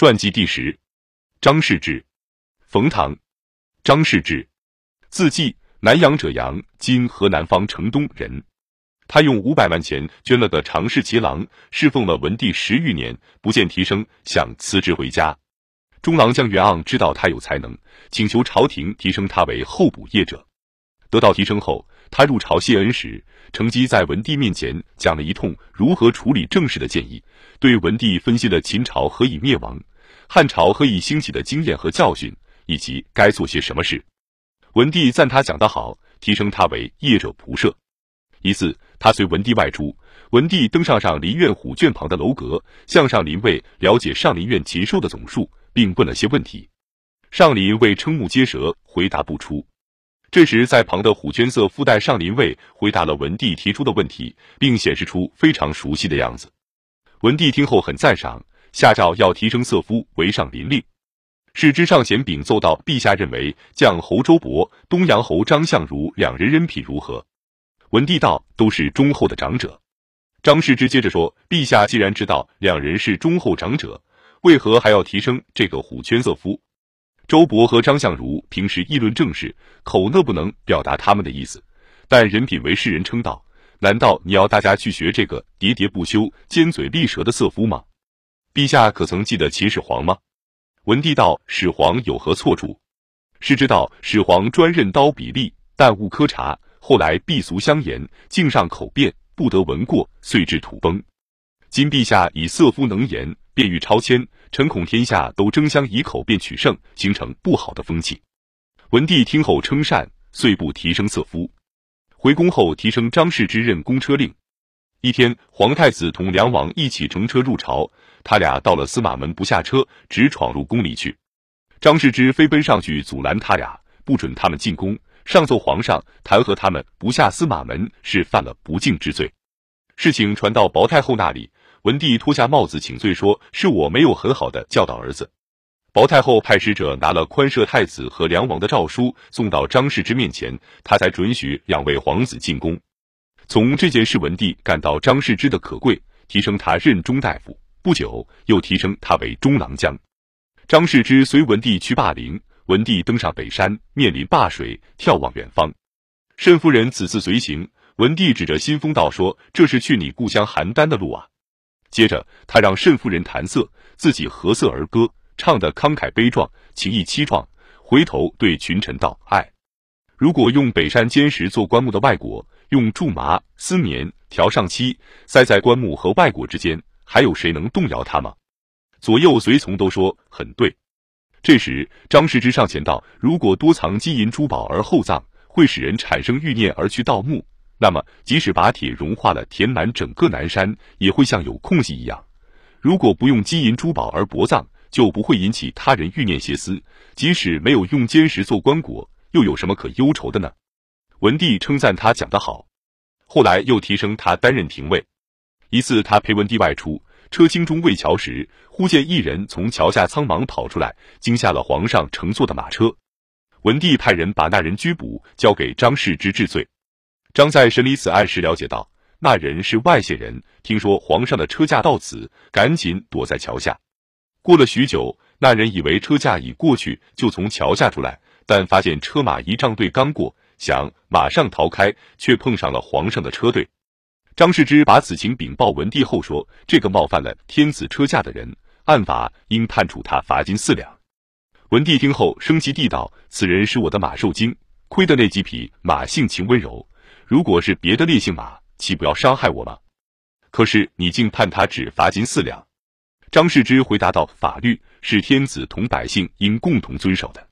传记第十，张世志，冯唐，张世志，字季，南阳者阳（今河南方城东）人。他用五百万钱捐了个常侍骑郎，侍奉了文帝十余年，不见提升，想辞职回家。中郎将袁盎知道他有才能，请求朝廷提升他为候补业者。得到提升后，他入朝谢恩时，乘机在文帝面前讲了一通如何处理政事的建议，对文帝分析了秦朝何以灭亡、汉朝何以兴起的经验和教训，以及该做些什么事。文帝赞他讲得好，提升他为业者仆射。一次，他随文帝外出，文帝登上上林苑虎圈旁的楼阁，向上林卫了解上林苑禽兽的总数，并问了些问题。上林卫瞠目结舌，回答不出。这时，在旁的虎圈色附带上林卫回答了文帝提出的问题，并显示出非常熟悉的样子。文帝听后很赞赏，下诏要提升色夫为上林令。使之上前禀奏道：“陛下认为将侯周勃、东阳侯张相如两人人品如何？”文帝道：“都是忠厚的长者。”张世之接着说：“陛下既然知道两人是忠厚长者，为何还要提升这个虎圈色夫？周勃和张相如平时议论政事，口讷不能表达他们的意思，但人品为世人称道。难道你要大家去学这个喋喋不休、尖嘴利舌的色夫吗？陛下可曾记得秦始皇吗？”文帝道：“始皇有何错处？”是知道始皇专任刀笔吏，但勿苛察。后来避俗相言，敬上口辩，不得闻过，遂至土崩。今陛下以色夫能言，便欲超迁，臣恐天下都争相以口辩取胜，形成不好的风气。文帝听后称善，遂不提升色夫。回宫后，提升张氏之任公车令。一天，皇太子同梁王一起乘车入朝，他俩到了司马门不下车，直闯入宫里去。张世之飞奔上去阻拦他俩，不准他们进宫。上奏皇上，弹劾他们不下司马门是犯了不敬之罪。事情传到薄太后那里，文帝脱下帽子请罪，说是我没有很好的教导儿子。薄太后派使者拿了宽赦太子和梁王的诏书，送到张世之面前，他才准许两位皇子进宫。从这件事，文帝感到张世之的可贵，提升他任中大夫。不久，又提升他为中郎将。张世之随文帝去霸陵。文帝登上北山，面临灞水，眺望远方。慎夫人此次随行，文帝指着新风道说：“这是去你故乡邯郸的路啊。”接着，他让慎夫人弹瑟，自己和瑟而歌，唱得慷慨悲壮，情意凄壮。回头对群臣道：“哎，如果用北山坚石做棺木的外国，用苎麻、丝棉条上漆，塞在棺木和外椁之间，还有谁能动摇它吗？”左右随从都说很对。这时，张世之上前道：“如果多藏金银珠宝而厚葬，会使人产生欲念而去盗墓。那么，即使把铁融化了，填满整个南山，也会像有空隙一样。如果不用金银珠宝而薄葬，就不会引起他人欲念邪思。即使没有用坚石做棺椁，又有什么可忧愁的呢？”文帝称赞他讲得好，后来又提升他担任廷尉。一次，他陪文帝外出。车经中魏桥时，忽见一人从桥下苍忙跑出来，惊吓了皇上乘坐的马车。文帝派人把那人拘捕，交给张世之治罪。张在审理此案时了解到，那人是外县人，听说皇上的车驾到此，赶紧躲在桥下。过了许久，那人以为车驾已过去，就从桥下出来，但发现车马仪仗队刚过，想马上逃开，却碰上了皇上的车队。张世之把此情禀报文帝后说：“这个冒犯了天子车驾的人，按法应判处他罚金四两。”文帝听后生气地道：“此人是我的马受惊，亏得那几匹马性情温柔，如果是别的烈性马，岂不要伤害我吗？可是你竟判他只罚金四两。”张世之回答道：“法律是天子同百姓应共同遵守的，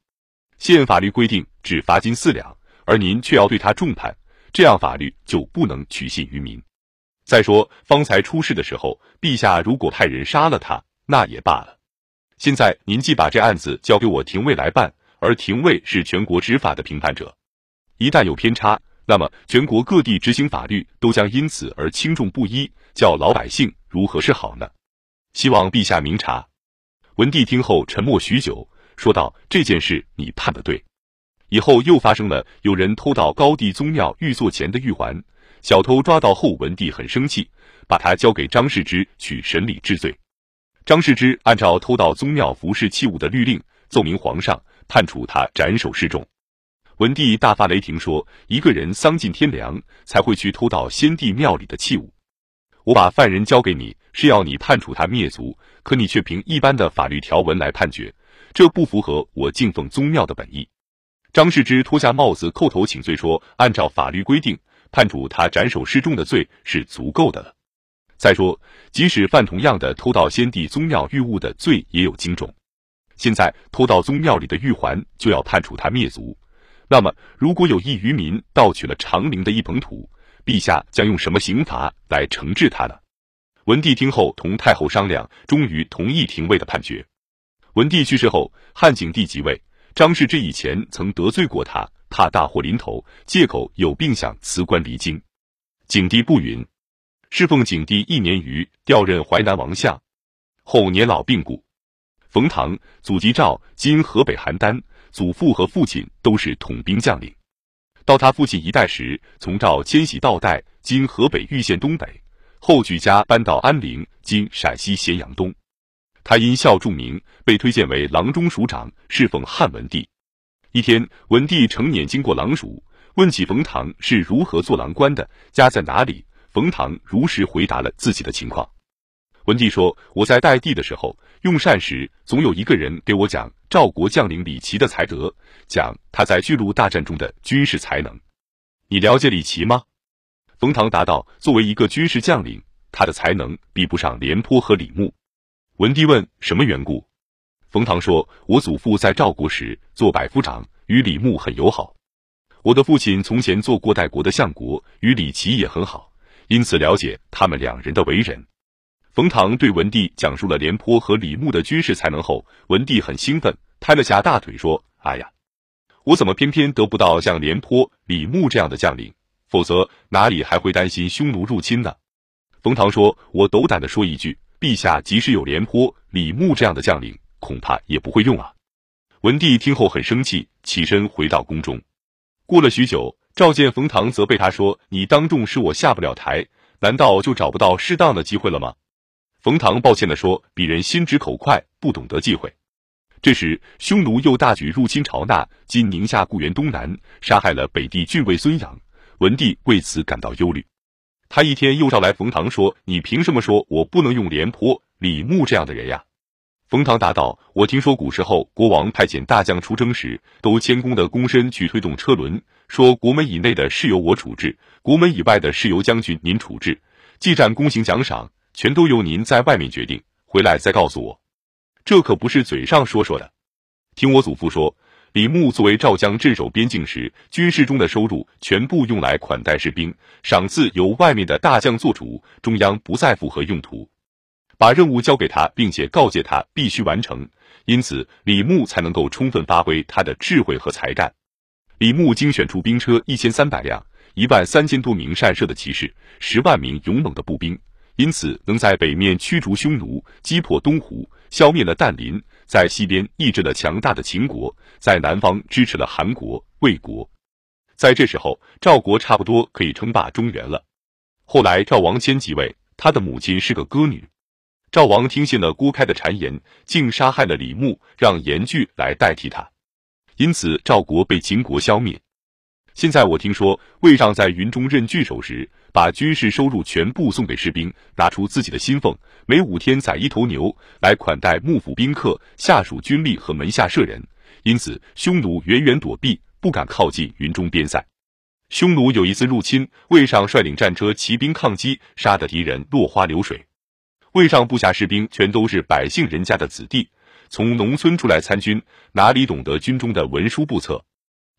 现法律规定只罚金四两，而您却要对他重判，这样法律就不能取信于民。”再说，方才出事的时候，陛下如果派人杀了他，那也罢了。现在您既把这案子交给我廷尉来办，而廷尉是全国执法的评判者，一旦有偏差，那么全国各地执行法律都将因此而轻重不一，叫老百姓如何是好呢？希望陛下明察。文帝听后沉默许久，说道：“这件事你判的对。以后又发生了有人偷盗高帝宗庙玉座前的玉环。”小偷抓到后，文帝很生气，把他交给张世之去审理治罪。张世之按照偷盗宗庙服饰器物的律令，奏明皇上判处他斩首示众。文帝大发雷霆说：“一个人丧尽天良，才会去偷盗先帝庙里的器物。我把犯人交给你，是要你判处他灭族，可你却凭一般的法律条文来判决，这不符合我敬奉宗庙的本意。”张世之脱下帽子叩头请罪说：“按照法律规定，判处他斩首示众的罪是足够的了。”再说，即使犯同样的偷盗先帝宗庙玉物的罪，也有轻重。现在偷盗宗庙里的玉环，就要判处他灭族。那么，如果有一渔民盗取了长陵的一捧土，陛下将用什么刑罚来惩治他呢？文帝听后，同太后商量，终于同意廷尉的判决。文帝去世后，汉景帝即位。张世之以前曾得罪过他，怕大祸临头，借口有病想辞官离京。景帝不允。侍奉景帝一年余，调任淮南王相，后年老病故。冯唐，祖籍赵，今河北邯郸，祖父和父亲都是统兵将领。到他父亲一代时，从赵迁徙到代，今河北玉县东北，后举家搬到安陵，今陕西咸阳东。他因孝著名，被推荐为郎中署长，侍奉汉文帝。一天，文帝乘辇经过郎署，问起冯唐是如何做郎官的，家在哪里。冯唐如实回答了自己的情况。文帝说：“我在代地的时候，用膳时总有一个人给我讲赵国将领李琦的才德，讲他在巨鹿大战中的军事才能。你了解李琦吗？”冯唐答道：“作为一个军事将领，他的才能比不上廉颇和李牧。”文帝问：“什么缘故？”冯唐说：“我祖父在赵国时做百夫长，与李牧很友好。我的父亲从前做过代国的相国，与李琦也很好。”因此，了解他们两人的为人。冯唐对文帝讲述了廉颇和李牧的军事才能后，文帝很兴奋，拍了下大腿说：“哎呀，我怎么偏偏得不到像廉颇、李牧这样的将领？否则哪里还会担心匈奴入侵呢？”冯唐说：“我斗胆的说一句，陛下即使有廉颇、李牧这样的将领，恐怕也不会用啊。”文帝听后很生气，起身回到宫中。过了许久。召见冯唐，责备他说：“你当众使我下不了台，难道就找不到适当的机会了吗？”冯唐抱歉地说：“鄙人心直口快，不懂得忌讳。”这时，匈奴又大举入侵朝纳（今宁夏固原东南），杀害了北地郡尉孙养。文帝为此感到忧虑。他一天又召来冯唐说：“你凭什么说我不能用廉颇、李牧这样的人呀？”冯唐答道：“我听说古时候国王派遣大将出征时，都谦恭的躬身去推动车轮，说国门以内的事由我处置，国门以外的事由将军您处置。祭战功行奖赏，全都由您在外面决定，回来再告诉我。这可不是嘴上说说的。听我祖父说，李牧作为赵将镇守边境时，军事中的收入全部用来款待士兵，赏赐由外面的大将做主，中央不再符合用途。”把任务交给他，并且告诫他必须完成，因此李牧才能够充分发挥他的智慧和才干。李牧精选出兵车一千三百辆，一万三千多名善射的骑士，十万名勇猛的步兵，因此能在北面驱逐匈奴，击破东胡，消灭了但林，在西边抑制了强大的秦国，在南方支持了韩国、魏国。在这时候，赵国差不多可以称霸中原了。后来赵王迁即位，他的母亲是个歌女。赵王听信了郭开的谗言，竟杀害了李牧，让严巨来代替他，因此赵国被秦国消灭。现在我听说魏尚在云中任郡守时，把军事收入全部送给士兵，拿出自己的薪俸，每五天宰一头牛来款待幕府宾客、下属军吏和门下舍人，因此匈奴远远躲避，不敢靠近云中边塞。匈奴有一次入侵，魏上率领战车骑兵抗击，杀得敌人落花流水。魏上部下士兵全都是百姓人家的子弟，从农村出来参军，哪里懂得军中的文书簿册？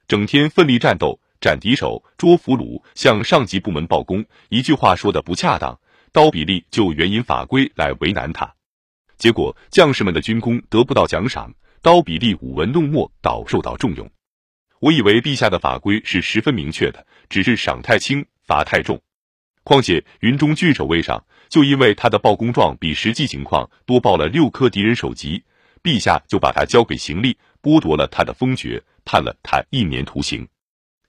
整天奋力战斗，斩敌手，捉俘虏，向上级部门报功。一句话说的不恰当，刀比利就援引法规来为难他。结果将士们的军功得不到奖赏，刀比利舞文弄墨，倒受到重用。我以为陛下的法规是十分明确的，只是赏太轻，罚太重。况且云中郡守魏上。就因为他的报功状比实际情况多报了六颗敌人首级，陛下就把他交给刑吏，剥夺了他的封爵，判了他一年徒刑。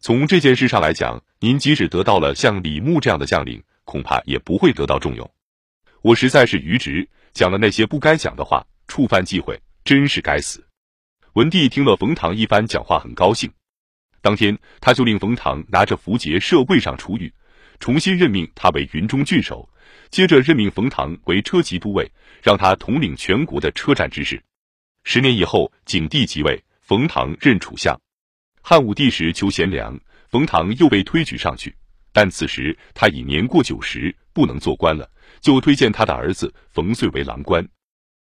从这件事上来讲，您即使得到了像李牧这样的将领，恐怕也不会得到重用。我实在是愚直，讲了那些不该讲的话，触犯忌讳，真是该死。文帝听了冯唐一番讲话，很高兴。当天，他就令冯唐拿着符节设位上出狱，重新任命他为云中郡守。接着任命冯唐为车骑都尉，让他统领全国的车站之事。十年以后，景帝即位，冯唐任楚相。汉武帝时求贤良，冯唐又被推举上去，但此时他已年过九十，不能做官了，就推荐他的儿子冯遂为郎官。